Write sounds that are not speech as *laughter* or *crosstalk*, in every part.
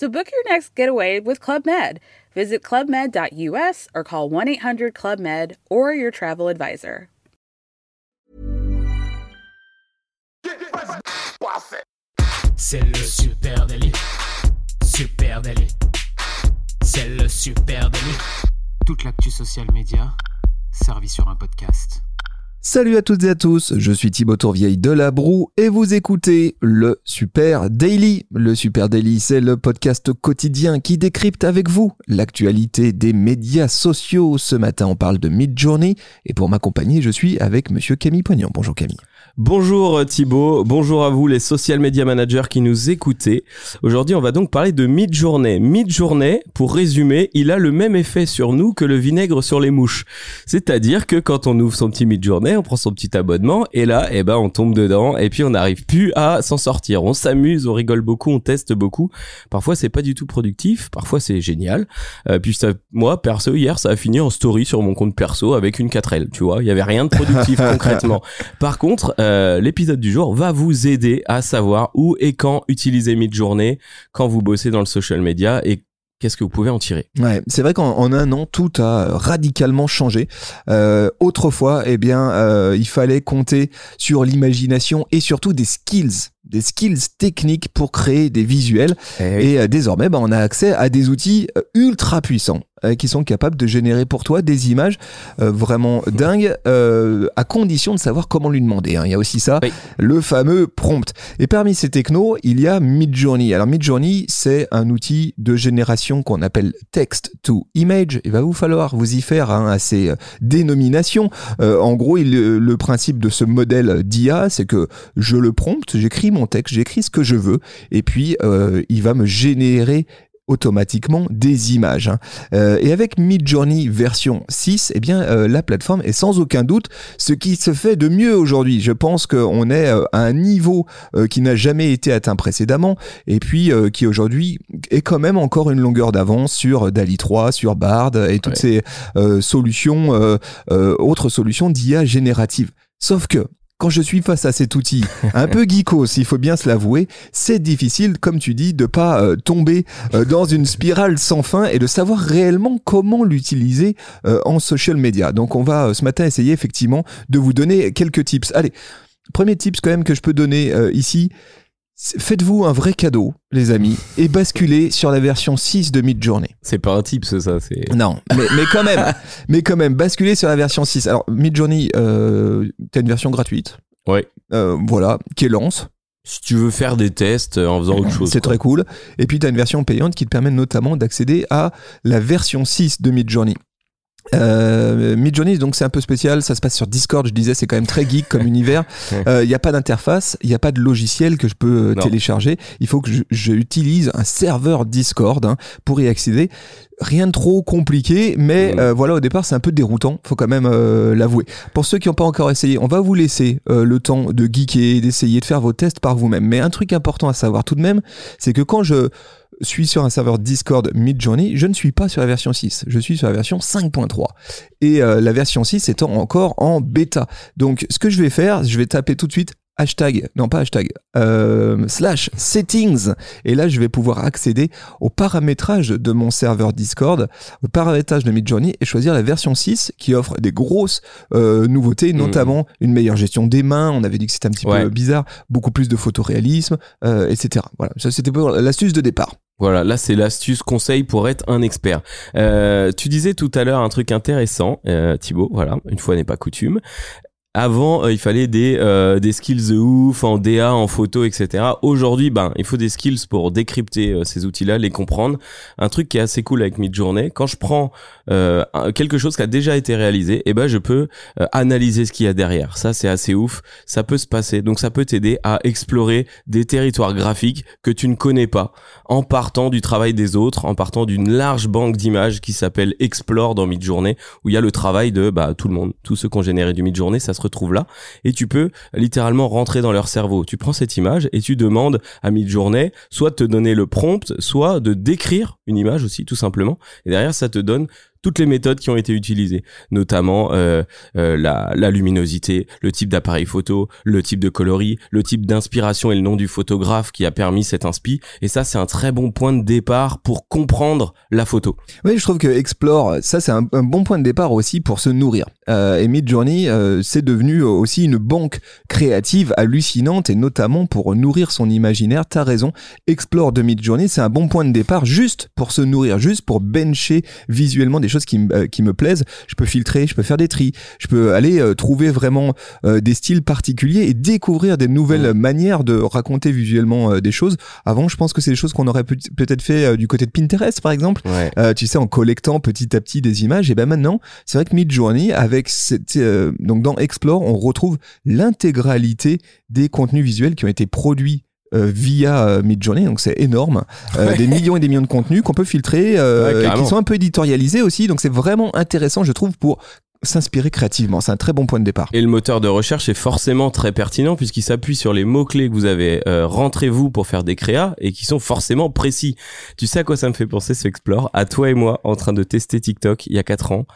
So book your next getaway with Club Med. Visit clubmed.us or call 1 800 Club Med or your travel advisor. C'est le super délit. Super délit. C'est le super délit. Toute l'actu social média servie sur un podcast. Salut à toutes et à tous, je suis Thibaut Tourvieille de La Broue et vous écoutez le Super Daily. Le Super Daily, c'est le podcast quotidien qui décrypte avec vous l'actualité des médias sociaux. Ce matin, on parle de Midjourney et pour m'accompagner, je suis avec monsieur Camille Poignant. Bonjour Camille. Bonjour Thibaut, bonjour à vous les social media managers qui nous écoutez. Aujourd'hui, on va donc parler de Midjourney. Midjourney, pour résumer, il a le même effet sur nous que le vinaigre sur les mouches. C'est-à-dire que quand on ouvre son petit Midjourney, on prend son petit abonnement et là, eh ben, on tombe dedans et puis on n'arrive plus à s'en sortir. On s'amuse, on rigole beaucoup, on teste beaucoup. Parfois, c'est pas du tout productif, parfois c'est génial. Euh, puis ça, moi, perso, hier, ça a fini en story sur mon compte perso avec une 4L, tu vois. Il y avait rien de productif *laughs* concrètement. Par contre, euh, l'épisode du jour va vous aider à savoir où et quand utiliser Midjourney quand vous bossez dans le social media et qu'est-ce que vous pouvez en tirer Ouais, c'est vrai qu'en en un an, tout a radicalement changé. Euh, autrefois, eh bien, euh, il fallait compter sur l'imagination et surtout des skills des skills techniques pour créer des visuels. Eh Et euh, désormais, bah, on a accès à des outils ultra puissants euh, qui sont capables de générer pour toi des images euh, vraiment *laughs* dingues, euh, à condition de savoir comment lui demander. hein. Il y a aussi ça, Oui. le fameux prompt. Et parmi ces technos, il y a Midjourney. Alors Midjourney, c'est un outil de génération qu'on appelle text to image. Il va vous falloir vous y faire hein, à ces euh, dénominations. Euh, en gros, il- le principe de ce modèle d'IA, c'est que je le prompte, j'écris mon texte, j'écris ce que je veux, et puis euh, il va me générer automatiquement des images. hein. Euh, et avec Midjourney version 6, eh bien euh, la plateforme est sans aucun doute ce qui se fait de mieux aujourd'hui. Je pense qu'on est euh, à un niveau euh, qui n'a jamais été atteint précédemment et puis euh, qui aujourd'hui est quand même encore une longueur d'avance sur DALI 3, sur Bard et toutes Ouais. ces euh, solutions, euh, euh, autres solutions d'IA générative. Sauf que quand je suis face à cet outil un peu geekos, il faut bien se l'avouer, c'est difficile, comme tu dis, de pas euh, tomber euh, dans une spirale sans fin et de savoir réellement comment l'utiliser euh, en social media. Donc on va ce matin essayer effectivement de vous donner quelques tips. Allez, premier tips quand même que je peux donner ici, faites-vous un vrai cadeau, les amis, et basculez sur la version 6 de Midjourney. C'est pas un tips ça, c'est Non, mais, mais quand même, *laughs* mais quand même, basculez sur la version 6. Alors, Midjourney, euh, t'as une version gratuite. Ouais. Euh, voilà, qui est lance. si tu veux faire des tests euh, en faisant autre chose. C'est très cool. Et puis, tu as une version payante qui te permet notamment d'accéder à la version 6 de Midjourney. Euh, Midjourney, donc c'est un peu spécial, ça se passe sur Discord, je disais, c'est quand même très geek comme *laughs* univers. Il n'y a pas d'interface, il n'y a pas de logiciel que je peux euh, Non. télécharger. Il faut que je, je utilise un serveur Discord hein, pour y accéder. Rien de trop compliqué, mais Mm. euh, voilà, au départ, c'est un peu déroutant, faut quand même euh, l'avouer. Pour ceux qui n'ont pas encore essayé, on va vous laisser euh, le temps de geeker, d'essayer de faire vos tests par vous-même. Mais un truc important à savoir tout de même, c'est que quand je suis sur un serveur Discord Midjourney, je ne suis pas sur la version 6, je suis sur la version 5.3. Et euh, la version 6 étant encore en bêta. Donc ce que je vais faire, je vais taper tout de suite hashtag, non pas hashtag, euh, slash settings. Et là, je vais pouvoir accéder au paramétrage de mon serveur Discord, au paramétrage de Midjourney et choisir la version 6 qui offre des grosses euh, nouveautés, notamment une meilleure gestion des mains. On avait dit que c'était un petit Ouais. peu bizarre, beaucoup plus de photoréalisme, euh, etc. Voilà, ça c'était pour l'astuce de départ. Voilà, là c'est l'astuce conseil pour être un expert. Euh, tu disais tout à l'heure un truc intéressant, euh, Thibaut. Voilà, une fois n'est pas coutume. Avant, euh, il fallait des, euh, des skills de ouf en DA, en photo, etc. Aujourd'hui, ben, il faut des skills pour décrypter euh, ces outils-là, les comprendre. Un truc qui est assez cool avec Midjourney, quand je prends euh, quelque chose qui a déjà été réalisé, eh ben, je peux euh, analyser ce qu'il y a derrière. Ça, c'est assez ouf. Ça peut se passer. Donc, ça peut t'aider à explorer des territoires graphiques que tu ne connais pas en partant du travail des autres, en partant d'une large banque d'images qui s'appelle Explore dans Midjourney, où il y a le travail de bah, tout le monde, tous ceux qui ont généré du Midjourney, ça retrouve là, et tu peux littéralement rentrer dans leur cerveau. Tu prends cette image et tu demandes à Midjourney soit de te donner le prompt, soit de décrire une image aussi, tout simplement, et derrière ça te donne toutes les méthodes qui ont été utilisées, notamment euh, euh, la, la luminosité, le type d'appareil photo, le type de coloris, le type d'inspiration et le nom du photographe qui a permis cet inspi. Et ça, c'est un très bon point de départ pour comprendre la photo. Oui, je trouve que Explore, ça c'est un, un bon point de départ aussi pour se nourrir. Euh, et Midjourney, euh, c'est devenu aussi une banque créative hallucinante et notamment pour nourrir son imaginaire. T'as raison, Explore de Midjourney, c'est un bon point de départ juste pour se nourrir, juste pour bencher visuellement des choses qui, me- euh, qui me plaisent. Je peux filtrer, je peux faire des tris, je peux aller euh, trouver vraiment euh, des styles particuliers et découvrir des nouvelles manières de raconter visuellement euh, des choses. Avant, je pense que c'est des choses qu'on aurait peut- peut-être fait du côté de Pinterest, par exemple. Ouais. Tu sais, en collectant petit à petit des images. Et ben maintenant, c'est vrai que Midjourney, avec cette, donc dans Explore, on retrouve l'intégralité des contenus visuels qui ont été produits. Euh, via euh, Midjourney, donc c'est énorme, Euh, des millions et des millions de contenus qu'on peut filtrer, euh, Ouais, et qui sont un peu éditorialisés aussi, donc c'est vraiment intéressant, je trouve, pour s'inspirer créativement. C'est un très bon point de départ. Et le moteur de recherche est forcément très pertinent puisqu'il s'appuie sur les mots-clés que vous avez euh, rentrés vous pour faire des créas et qui sont forcément précis. Tu sais à quoi ça me fait penser ce Explore? À toi et moi en train de tester TikTok il y a 4 ans.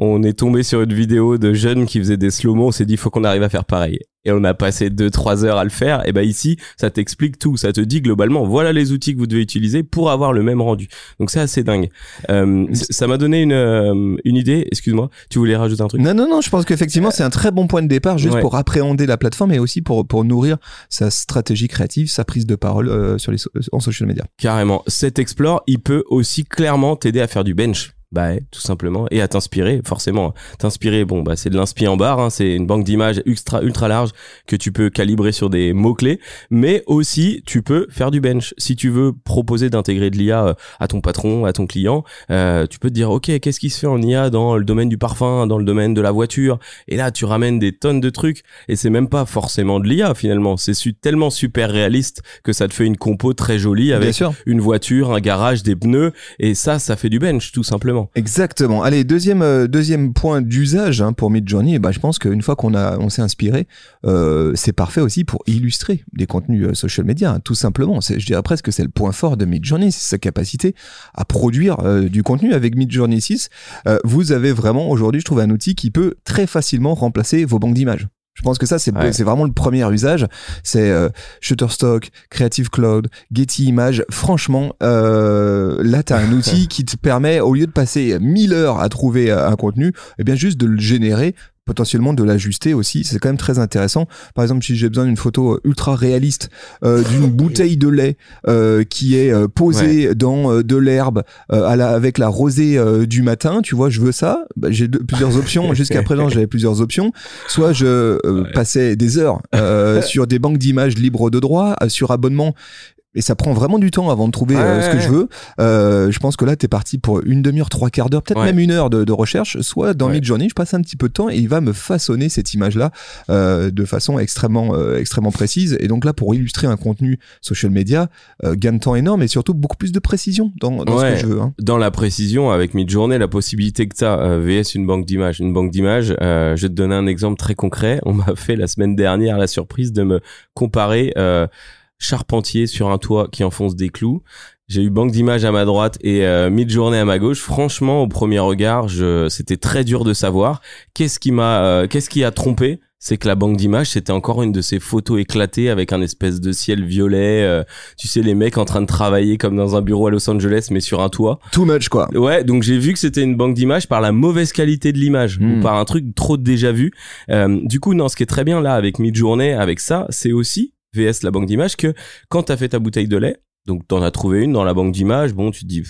On est tombé sur une vidéo de jeunes qui faisaient des slow-mo, on s'est dit faut qu'on arrive à faire pareil. Et on a passé 2-3 heures à le faire. Et ben ici, ça t'explique tout. Ça te dit globalement, voilà les outils que vous devez utiliser pour avoir le même rendu. Donc c'est assez dingue. Euh, ça m'a donné une, euh, une idée. Excuse-moi, tu voulais rajouter un truc? Non, non, non, je pense qu'effectivement, c'est un très bon point de départ juste Ouais. pour appréhender la plateforme et aussi pour, pour nourrir sa stratégie créative, sa prise de parole euh, sur les, en social media. Carrément. Cet Explore, il peut aussi clairement t'aider à faire du bench. Bah, ouais, tout simplement. Et à t'inspirer, forcément. T'inspirer, bon, bah, c'est de l'inspi en barre, hein, c'est une banque d'images ultra, ultra large que tu peux calibrer sur des mots-clés. Mais aussi, tu peux faire du bench. Si tu veux proposer d'intégrer de l'IA euh, à ton patron, à ton client, euh, tu peux te dire, OK, qu'est-ce qui se fait en IA dans le domaine du parfum, dans le domaine de la voiture? Et là, tu ramènes des tonnes de trucs. Et c'est même pas forcément de l'IA, finalement. C'est su- tellement super réaliste que ça te fait une compo très jolie avec une voiture, un garage, des pneus, et ça, ça fait du bench, tout simplement. Exactement. Allez, deuxième euh, deuxième point d'usage hein, pour Midjourney. ben, je pense qu'une fois qu'on on s'est inspiré, euh, c'est parfait aussi pour illustrer des contenus euh, social media. hein, tout simplement. Je dirais presque que c'est le point fort de Midjourney, c'est sa capacité à produire du contenu avec Midjourney 6. euh, vous avez vraiment aujourd'hui, je trouve, un outil qui peut très facilement remplacer vos banques d'images. Je pense que ça, c'est Ouais. vraiment le premier usage. C'est euh, Shutterstock, Creative Cloud, Getty Images. Franchement, euh, là, tu as un *laughs* outil qui te permet, au lieu de passer 1000 heures à trouver euh, un contenu, eh bien juste de le générer potentiellement de l'ajuster aussi, c'est quand même très intéressant. Par exemple, si j'ai besoin d'une photo ultra réaliste euh, *laughs* d'une bouteille de lait euh, qui est euh, posée dans euh, de l'herbe euh, la, avec la rosée euh, du matin, tu vois, je veux ça. Bah, j'ai plusieurs options. *laughs* Jusqu'à présent, j'avais plusieurs options. Soit je euh, passais des heures euh, *laughs* sur des banques d'images libres de droit, euh, sur abonnement. Et ça prend vraiment du temps avant de trouver euh, ce que ouais. je veux. Euh, je pense que là, t'es parti pour une demi-heure, trois quarts d'heure, peut-être Ouais. même une heure de, de recherche. Soit dans Ouais. Midjourney, je passe un petit peu de temps et il va me façonner cette image-là euh, de façon extrêmement, euh, extrêmement précise. Et donc là, pour illustrer un contenu social media, euh, gain de temps énorme et surtout beaucoup plus de précision dans, dans ce que je veux. Hein. Dans la précision, avec Midjourney, la possibilité que tu as, VS une banque d'images. Une banque d'images, euh, je vais te donner un exemple très concret. On m'a *laughs* fait la semaine dernière la surprise de me comparer euh, charpentier sur un toit qui enfonce des clous. J'ai eu banque d'images à ma droite et euh, Midjourney à ma gauche. Franchement, au premier regard, je, c'était très dur de savoir. Qu'est-ce qui m'a, euh, qu'est-ce qui a trompé? C'est que la banque d'images, c'était encore une de ces photos éclatées avec un espèce de ciel violet. euh, tu sais, les mecs en train de travailler comme dans un bureau à Los Angeles, mais sur un toit. Too much, quoi. Ouais, donc j'ai vu que c'était une banque d'images par la mauvaise qualité de l'image Hmm. ou par un truc trop déjà vu. Euh, du coup, non, ce qui est très bien là avec Midjourney, avec ça, c'est aussi VS la banque d'images que quand t'as fait ta bouteille de lait, donc t'en as trouvé une dans la banque d'images, bon, tu te dis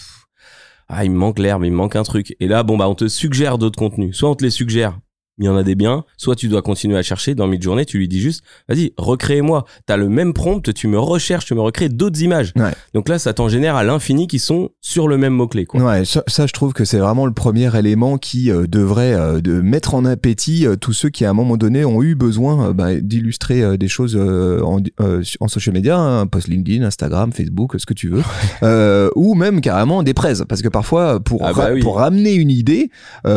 ah il me manque l'herbe, il me manque un truc. Et là, bon bah on te suggère d'autres contenus. Soit on te les suggère il y en a des biens, soit tu dois continuer à chercher dans Midjourney, tu lui dis juste, vas-y, recrée-moi. T'as le même prompt, tu me recherches, tu me recrées d'autres images. Ouais. Donc là, ça t'en génère à l'infini qui sont sur le même mot-clé, quoi. Ouais, ça, ça, je trouve que c'est vraiment le premier élément qui euh, devrait euh, de mettre en appétit euh, tous ceux qui à un moment donné ont eu besoin bah, d'illustrer des choses en, en social media, hein, post LinkedIn, Instagram, Facebook, ce que tu veux, ou même carrément des prêts, parce que parfois pour Ah bah ra- oui. pour ramener une idée,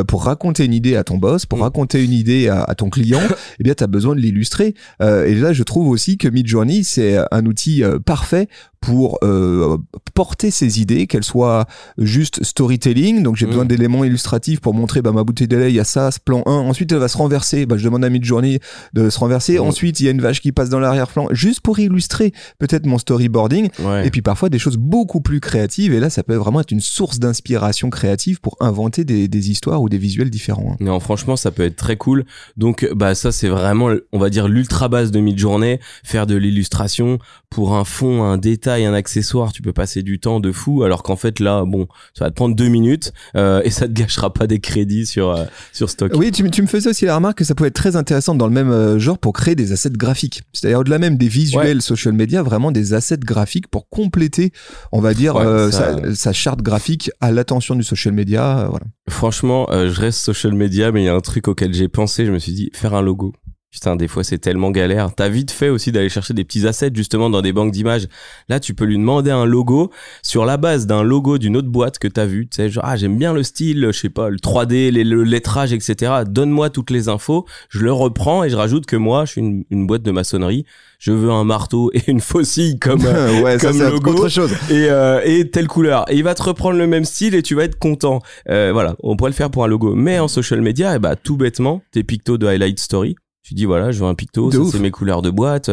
pour raconter une idée à ton boss, pour Mm. raconter une idée à, à ton client, *laughs* eh bien tu as besoin de l'illustrer. Euh, et là, je trouve aussi que Midjourney c'est un outil euh, parfait pour euh, porter ses idées, qu'elles soient juste storytelling. Donc j'ai besoin Mm. d'éléments illustratifs pour montrer bah, ma bouteille de lait, il y a ça, ce plan 1. Ensuite, elle va se renverser. Bah, je demande à Midjourney de se renverser. Mm. Ensuite, il y a une vache qui passe dans l'arrière-plan, juste pour illustrer peut-être mon storyboarding. Ouais. Et puis parfois des choses beaucoup plus créatives. Et là, ça peut vraiment être une source d'inspiration créative pour inventer des, des histoires ou des visuels différents. hein. Non, franchement, ça peut être très cool. Donc, bah, ça, c'est vraiment, on va dire, l'ultra base de mid-journée. Faire de l'illustration pour un fond, un détail, un accessoire. Tu peux passer du temps de fou. Alors qu'en fait, là, bon, ça va te prendre deux minutes, euh, et ça te gâchera pas des crédits sur, euh, sur stock. Oui, tu, me- tu me faisais aussi la remarque que ça pouvait être très intéressant dans le même euh, genre pour créer des assets graphiques. C'est-à-dire au-delà même des visuels social media, vraiment des assets graphiques pour compléter, on va dire, Ouais, euh, ça- sa, sa charte graphique à l'attention du social media. voilà. Franchement, je reste social media, mais il y a un truc auquel j'ai pensé. Je me suis dit, faire un logo. Putain, des fois, c'est tellement galère. T'as vite fait aussi d'aller chercher des petits assets, justement, dans des banques d'images. Là, tu peux lui demander un logo sur la base d'un logo d'une autre boîte que t'as vu. Tu sais, genre, ah, j'aime bien le style, je sais pas, le 3D, les- le lettrage, etc. Donne-moi toutes les infos. Je le reprends et je rajoute que moi, je suis une, une boîte de maçonnerie. Je veux un marteau et une faucille comme, *laughs* euh, ouais, ça comme c'est logo. autre chose. et, euh, et telle couleur. Et il va te reprendre le même style et tu vas être content. Euh, voilà, on pourrait le faire pour un logo. Mais en social media, eh bah, tout bêtement, tes pictos de highlight story. Tu dis voilà, je veux un picto, c'est mes couleurs de boîte.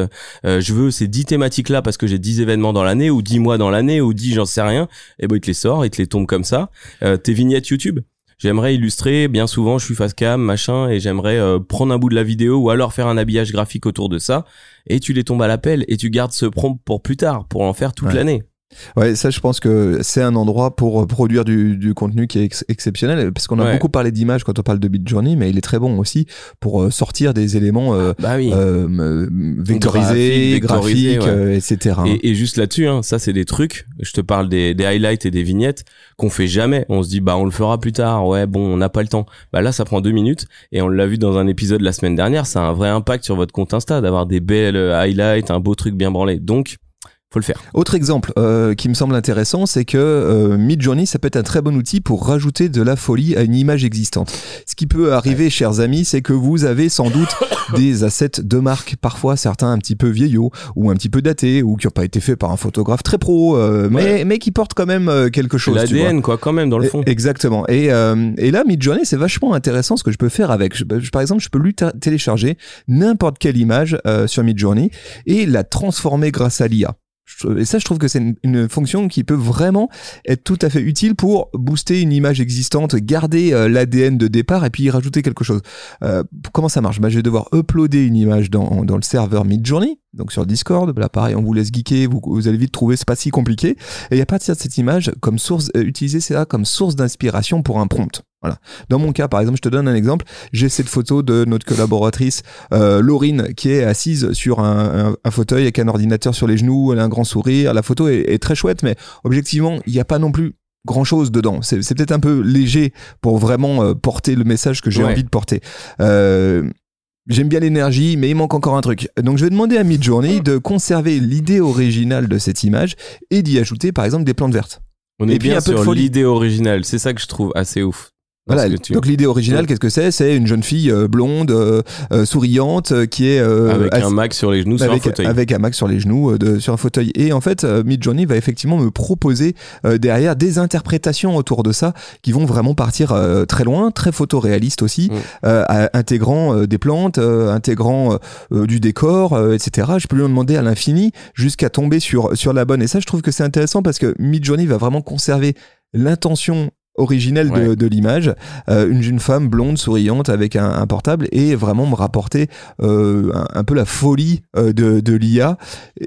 Euh, je veux ces 10 thématiques là parce que j'ai 10 événements dans l'année ou 10 mois dans l'année ou 10 j'en sais rien. Et ben il te les sort, il te les tombe comme ça. Euh, tes vignettes YouTube. J'aimerais illustrer, bien souvent je suis face cam, machin, et j'aimerais euh, prendre un bout de la vidéo ou alors faire un habillage graphique autour de ça, et tu les tombes à l'appel, et tu gardes ce prompt pour plus tard, pour en faire toute Ouais. l'année. Ouais, ça, je pense que c'est un endroit pour euh, produire du, du contenu qui est ex- exceptionnel, parce qu'on a Ouais. beaucoup parlé d'images quand on parle de Midjourney, mais il est très bon aussi pour euh, sortir des éléments euh, Bah oui. euh, euh, vectorisés, Graphiques, ouais. euh, etc. Et, et juste là-dessus, hein, ça c'est des trucs. Je te parle des, des highlights et des vignettes qu'on fait jamais. On se dit bah on le fera plus tard. Ouais bon, on n'a pas le temps. Bah là ça prend deux minutes et on l'a vu dans un épisode la semaine dernière. Ça a un vrai impact sur votre compte Insta d'avoir des belles highlights, un beau truc bien branlé. Donc faut le faire. Autre exemple euh, qui me semble intéressant, c'est que euh, Midjourney, ça peut être un très bon outil pour rajouter de la folie à une image existante. Ce qui peut arriver, chers amis, c'est que vous avez sans doute *coughs* des assets de marque, parfois certains un petit peu vieillots ou un petit peu datés ou qui n'ont pas été faits par un photographe très pro, euh, mais, mais qui portent quand même euh, quelque chose. L'ADN quoi quand même dans le fond. Exactement. Et, euh, et là, Midjourney, c'est vachement intéressant ce que je peux faire avec. Je- je- par exemple, je peux lui télécharger n'importe quelle image euh, sur Midjourney et la transformer grâce à l'IA. Et ça, je trouve que c'est une, une fonction qui peut vraiment être tout à fait utile pour booster une image existante, garder euh, l'ADN de départ et puis y rajouter quelque chose. Euh, comment ça marche? Bah, Je vais devoir uploader une image dans, dans le serveur Midjourney, donc sur Discord. Là, pareil, on vous laisse geeker, vous, vous allez vite trouver, c'est pas si compliqué. Et à partir de cette image, comme source, euh, utiliser ça comme source d'inspiration pour un prompt. Voilà. Dans mon cas, par exemple, je te donne un exemple. J'ai cette photo de notre collaboratrice euh, Laurine qui est assise sur un, un- un fauteuil avec un ordinateur sur les genoux. Elle a un grand sourire. La photo est, est très chouette, mais objectivement, il n'y a pas non plus grand chose dedans. C'est c'est peut-être un peu léger pour vraiment euh, porter le message que j'ai Ouais. envie de porter. Euh, J'aime bien l'énergie, mais il manque encore un truc. Donc je vais demander à Midjourney de conserver l'idée originale de cette image et d'y ajouter par exemple des plantes vertes. On et est puis bien un peu sur l'idée originale. C'est ça que je trouve assez ouf. Voilà. tu- Donc l'idée originale, qu'est-ce que c'est? C'est une jeune fille euh, blonde, euh, euh, souriante, euh, qui est euh, avec un Mac sur les genoux sur un fauteuil. avec un Mac sur les genoux euh, de, sur un fauteuil. Et en fait, Midjourney va effectivement me proposer euh, derrière des interprétations autour de ça qui vont vraiment partir euh, très loin, très photoréalistes aussi, Mm. euh, intégrant des plantes, euh, intégrant du décor, euh, etc. Je peux lui en demander à l'infini jusqu'à tomber sur, sur la bonne. Et ça, je trouve que c'est intéressant parce que Midjourney va vraiment conserver l'intention originelle de, Ouais. de l'image, euh, une jeune femme blonde, souriante avec un, un portable et vraiment me rapporter euh, un, un peu la folie euh, de, de l'IA.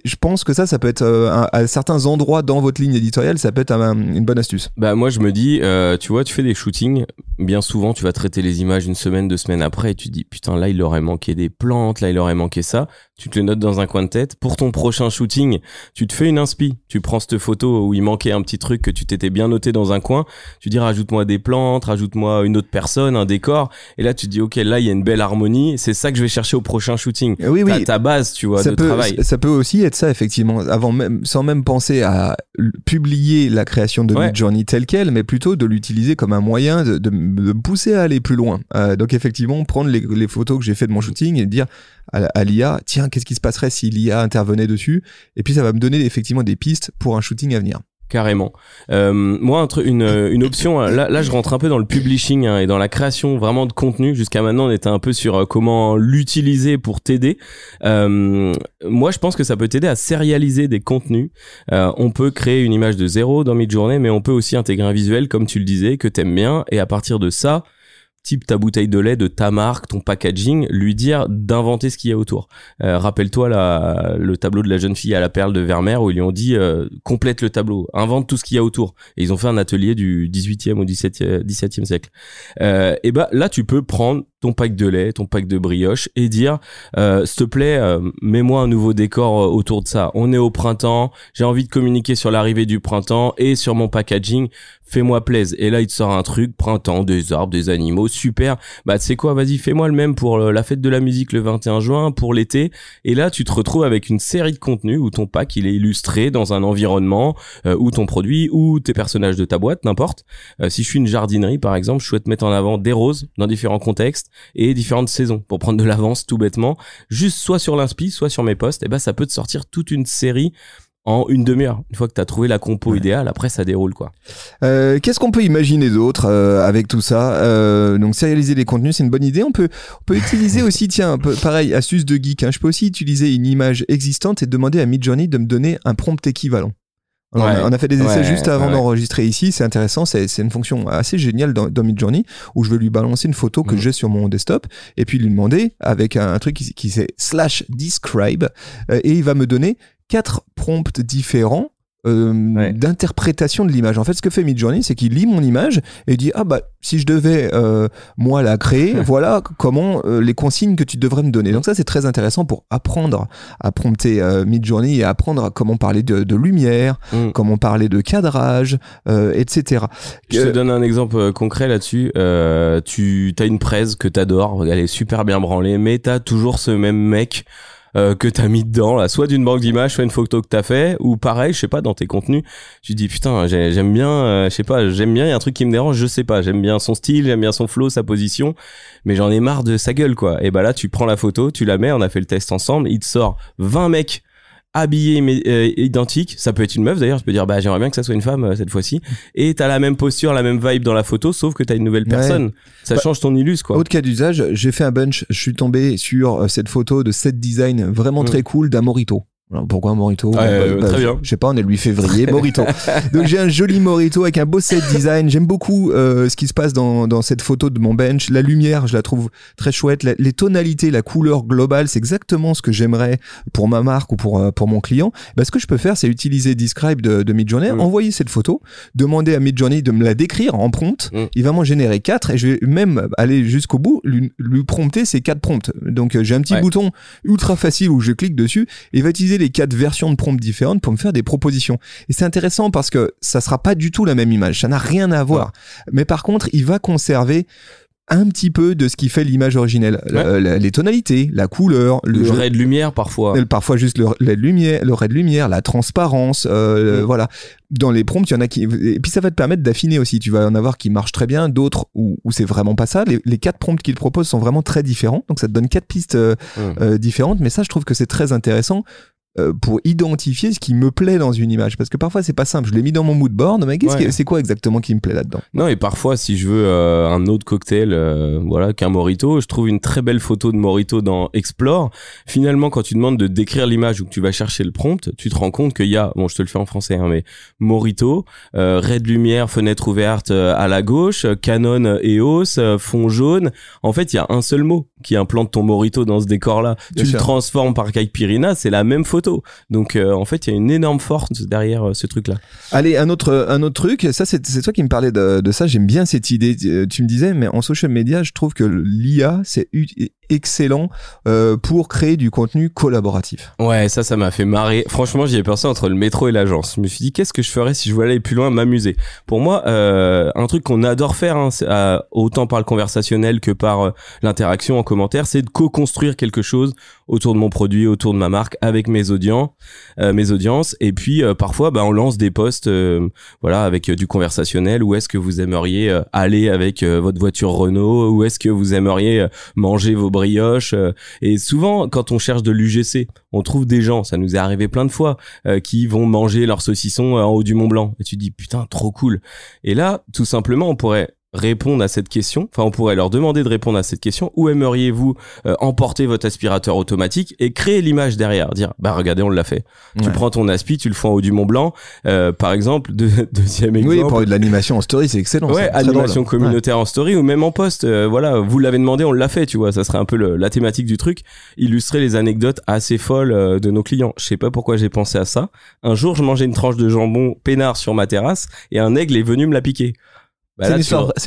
Je pense que ça, ça peut être un- à certains endroits dans votre ligne éditoriale, ça peut être un- une bonne astuce. Bah moi je me dis, tu vois, tu fais des shootings, bien souvent, tu vas traiter les images une semaine, deux semaines après et tu te dis, putain, là, il aurait manqué des plantes, là, il aurait manqué ça. Tu te le notes dans un coin de tête. Pour ton prochain shooting, tu te fais une inspi. Tu prends cette photo où il manquait un petit truc que tu t'étais bien noté dans un coin. Tu dis, rajoute-moi des plantes, rajoute-moi une autre personne, un décor. Et là, tu te dis, OK, là, il y a une belle harmonie. C'est ça que je vais chercher au prochain shooting. Oui, oui. T'as ta base, tu vois, ça de peut, travail. Ça peut aussi être ça, effectivement, avant même, sans même penser à publier la création de Ouais. Midjourney telle quelle, mais plutôt de l'utiliser comme un moyen de, de, de me pousser à aller plus loin. Euh, donc effectivement, prendre les, les photos que j'ai fait de mon shooting et dire à, à l'IA, tiens, qu'est-ce qui se passerait si l'IA intervenait dessus? Et puis ça va me donner effectivement des pistes pour un shooting à venir. Carrément. Euh, moi, un une, une option, là, là, je rentre un peu dans le publishing hein, et dans la création vraiment de contenu. Jusqu'à maintenant, on était un peu sur euh, comment l'utiliser pour t'aider. Euh, moi, je pense que ça peut t'aider à sérialiser des contenus. Euh, on peut créer une image de zéro dans Midjourney, mais on peut aussi intégrer un visuel, comme tu le disais, que t'aimes bien. Et à partir de ça, type ta bouteille de lait, de ta marque, ton packaging, lui dire d'inventer ce qu'il y a autour. Euh, Rappelle-toi le tableau de la jeune fille à la perle de Vermeer où ils lui ont dit euh, complète le tableau, invente tout ce qu'il y a autour. Et ils ont fait un atelier du 18e au 17e, 17e siècle. Euh, et bah là, tu peux prendre ton pack de lait, ton pack de brioche et dire euh, s'il te plaît, euh, mets-moi un nouveau décor euh, autour de ça. On est au printemps, j'ai envie de communiquer sur l'arrivée du printemps et sur mon packaging fais-moi plaise. Et là, il te sort un truc, printemps, des arbres, des animaux, super. Bah, tu sais quoi, vas-y, fais-moi le même pour le- la fête de la musique le 21 juin, pour l'été. Et là, tu te retrouves avec une série de contenus où ton pack, il est illustré dans un environnement, euh, où ton produit, ou tes personnages de ta boîte, n'importe. Euh, si je suis une jardinerie, par exemple, je souhaite mettre en avant des roses dans différents contextes et différentes saisons pour prendre de l'avance tout bêtement. Juste soit sur l'inspi, soit sur mes posts, et ben, ça peut te sortir toute une série en une demi-heure. Une fois que tu as trouvé la compo idéale, après ça déroule quoi. Euh, Qu'est-ce qu'on peut imaginer d'autre euh, avec tout ça? Euh, Donc sérialiser les contenus, c'est une bonne idée. On peut, on peut utiliser aussi, tiens, peu, pareil, astuce de geek. hein, je peux aussi utiliser une image existante et demander à Midjourney de me donner un prompt équivalent. On a- Ouais. on, a, fait des essais Ouais, juste avant ouais. d'enregistrer ici. C'est intéressant. C'est une fonction assez géniale dans, dans Midjourney où je vais lui balancer une photo que Mhm. j'ai sur mon desktop et puis lui demander avec un, un truc qui, qui c'est slash describe euh, et il va me donner quatre prompts différents euh, Ouais. d'interprétation de l'image. En fait, ce que fait Midjourney, c'est qu'il lit mon image et dit ah bah si je devais euh, moi la créer, voilà comment euh, les consignes que tu devrais me donner. Donc ça c'est très intéressant pour apprendre à prompter euh, Midjourney et apprendre à comment parler de, de lumière, Mm. comment parler de cadrage, euh, etc. Je te donne un exemple concret là-dessus. Euh, tu as une presse que t'adores, elle est super bien branlée, mais t'as toujours ce même mec euh, que t'as mis dedans, là, soit d'une banque d'images, soit une photo que t'as fait, ou pareil, je sais pas, dans tes contenus, tu dis putain, j'ai- j'aime bien, euh, je sais pas, j'aime bien, il y a un truc qui me dérange, je sais pas, j'aime bien son style, j'aime bien son flow, sa position, mais j'en ai marre de sa gueule quoi. Et bah là, tu prends la photo, tu la mets, on a fait le test ensemble, il te sort 20 mecs habillés mais, euh, identiques, ça peut être une meuf d'ailleurs, tu peux dire bah j'aimerais bien que ça soit une femme euh, cette fois-ci, et t'as la même posture, la même vibe dans la photo, sauf que t'as une nouvelle Ouais. personne. Ça Bah, change ton illus quoi. Autre cas d'usage, j'ai fait un bunch, je suis tombé sur cette photo de set design vraiment Mm. très cool d'un Morito. Alors, pourquoi un Morito Bah, euh, bah, très bien. Je sais pas, on est le 8 février, Morito. *laughs* Donc j'ai un joli Morito avec un beau set design. J'aime beaucoup euh, ce qui se passe dans, dans cette photo de mon bench. La lumière, je la trouve très chouette. La- les tonalités, la couleur globale, c'est exactement ce que j'aimerais pour ma marque ou pour, euh, pour mon client. Bah, ce que je peux faire, c'est utiliser Describe de, de Midjourney, Mm. envoyer cette photo, demander à Midjourney de me la décrire en prompt. Mm. Il va m'en générer quatre et je vais même aller jusqu'au bout, lui, lui prompter ces quatre prompts. Donc euh, j'ai un petit Ouais. bouton ultra facile où je clique dessus et il va utiliser les quatre versions de prompts différentes pour me faire des propositions. Et c'est intéressant parce que ça sera pas du tout la même image, ça n'a rien à voir. Mais par contre, il va conserver un petit peu de ce qui fait l'image originelle, La- la- les tonalités, la couleur, Le ray de lumière parfois. euh, Parfois juste le, la lumière, le ray de lumière, la transparence, euh, voilà. Dans les prompts, il y en a qui et puis ça va te permettre d'affiner aussi. Tu vas en avoir qui marchent très bien, d'autres où, où c'est vraiment pas ça. Les, les quatre prompts qu'il propose sont vraiment très différents, donc ça te donne quatre pistes euh, euh, différentes. Mais ça, je trouve que c'est très intéressant. Euh, pour identifier ce qui me plaît dans une image parce que parfois c'est pas simple je l'ai mis dans mon mood board mais qu'est-ce Ouais. que- c'est quoi exactement qui me plaît là-dedans? Non, et parfois, si je veux euh, un autre cocktail, euh, voilà, qu'un Morito, je trouve une très belle photo de Morito dans Explore. Finalement, quand tu demandes de décrire l'image ou que tu vas chercher le prompt, tu te rends compte qu'il y a, bon, je te le fais en français, hein, mais Morito, euh, ray de lumière, fenêtre ouverte euh, à la gauche, Canon EOS, fond jaune. En fait, il y a un seul mot qui implante ton morito dans ce décor-là, tu Bien le sûr. transformes par Caipirinha, c'est la même photo. Donc euh, en fait, il y a une énorme force derrière euh, ce truc-là. Allez, un autre, un autre truc, ça c'est toi qui me parlais de, de ça, j'aime bien cette idée. Euh, Tu me disais, mais en social media, je trouve que l'IA, c'est excellent euh, pour créer du contenu collaboratif. Ouais, ça, ça m'a fait marrer. Franchement, j'y ai pensé entre le métro et l'agence. Je me suis dit, qu'est-ce que je ferais si je voulais aller plus loin, m'amuser? Pour moi, euh, un truc qu'on adore faire, hein, c'est, euh, autant par le conversationnel que par euh, l'interaction en commentaire, c'est de co-construire quelque chose autour de mon produit, autour de ma marque, avec mes audiences, euh, mes audiences. Et puis, parfois, bah, on lance des posts, voilà, avec du conversationnel. Où est-ce que vous aimeriez aller avec votre voiture Renault? Où est-ce que vous aimeriez manger vos brioches euh, Et souvent, quand on cherche de l'UGC, on trouve des gens, ça nous est arrivé plein de fois, euh, qui vont manger leur saucisson euh, en haut du Mont Blanc. Et tu te dis, putain, trop cool. Et là, tout simplement, on pourrait répondre à cette question, enfin on pourrait leur demander de répondre à cette question, où aimeriez-vous euh, emporter votre aspirateur automatique et créer l'image derrière, dire bah regardez on l'a fait. Tu prends ton aspi, tu le fais en haut du Mont Blanc, euh, par exemple, *laughs* de, deuxième exemple. Oui, pour de l'animation en story, c'est excellent. Ouais, animation communautaire en story ou même en post. euh, voilà, vous l'avez demandé, on l'a fait, tu vois. Ça serait un peu le- la thématique du truc. Illustrer les anecdotes assez folles euh, de nos clients. Je sais pas pourquoi j'ai pensé à ça. Un jour, je mangeais une tranche de jambon peinard sur ma terrasse et un aigle est venu me la piquer. Bah C'est une,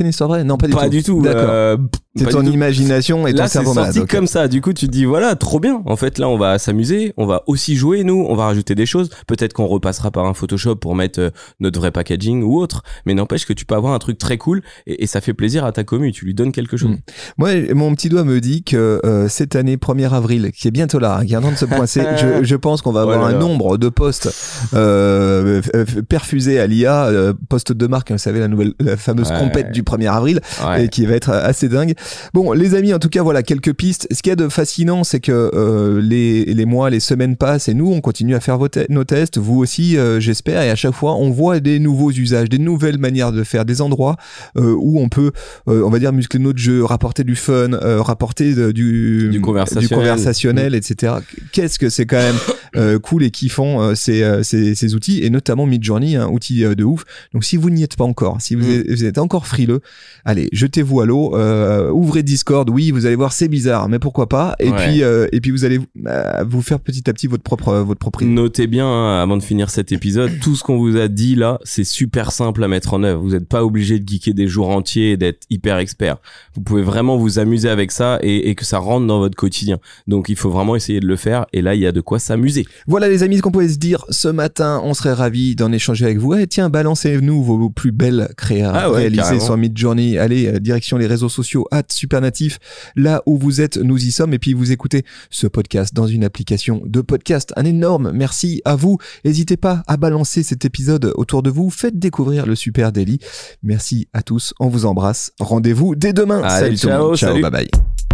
une histoire vraie Non, pas du pas tout. du tout. D'accord. Euh, c'est ton imagination et ton Là, c'est cerveau malade. sorti ok. comme ça. Du coup, tu te dis, voilà, trop bien. En fait, là, on va s'amuser. On va aussi jouer, nous. On va rajouter des choses. Peut-être qu'on repassera par un Photoshop pour mettre euh, notre vrai packaging ou autre. Mais n'empêche que tu peux avoir un truc très cool et, et ça fait plaisir à ta commu. Tu lui donnes quelque chose. Mm. Moi, mon petit doigt me dit que euh, cette année 1er avril, qui est bientôt là, hein, qui est en train de se poincer, *laughs* je, je pense qu'on va avoir un nombre de postes euh, perfusés à l'IA, euh, postes de marque, hein, vous savez, la nouvelle, la fameuse Ouais. compète du 1er avril, Ouais. et qui va être assez dingue. Bon, les amis, en tout cas, voilà quelques pistes. Ce qu'il y a de fascinant, c'est que euh, les, les mois, les semaines passent, et nous, on continue à faire vos te- nos tests, vous aussi, euh, j'espère, et à chaque fois, on voit des nouveaux usages, des nouvelles manières de faire, des endroits euh, où on peut, euh, on va dire, muscler notre jeu, rapporter du fun, euh, rapporter de- du, Du conversationnel. Mm. conversationnel, etc. Qu'est-ce que c'est quand même euh, cool et kiffant euh, ces, ces, ces outils, et notamment Midjourney, un outil euh, de ouf. Donc si vous n'y êtes pas encore, si vous, Mm. êtes, vous êtes encore frileux, allez, jetez-vous à l'eau, euh, ouvrez Discord, oui, vous allez voir, c'est bizarre, mais pourquoi pas. Et Ouais. puis, euh, et puis vous allez euh, vous faire petit à petit votre propre, votre propre idée. Notez bien, hein, avant de finir cet épisode, *coughs* tout ce qu'on vous a dit là, c'est super simple à mettre en œuvre. Vous n'êtes pas obligé de geeker des jours entiers et d'être hyper expert. Vous pouvez vraiment vous amuser avec ça et, et que ça rentre dans votre quotidien. Donc il faut vraiment essayer de le faire et là il y a de quoi s'amuser. Voilà les amis, ce qu'on pouvait se dire ce matin, on serait ravis d'en échanger avec vous. Et tiens, balancez-nous vos plus belles créas Ah ouais, réalisées sur Midjourney. Allez, euh, direction les réseaux sociaux, Supernatif. Là où vous êtes, nous y sommes. Et puis vous écoutez ce podcast dans une application de podcast. Un énorme merci à vous. N'hésitez pas à balancer cet épisode autour de vous. Faites découvrir le Super Daily. Merci à tous, on vous embrasse. Rendez-vous dès demain. Allez, Salut tout le ciao, monde. Ciao, salut. bye bye.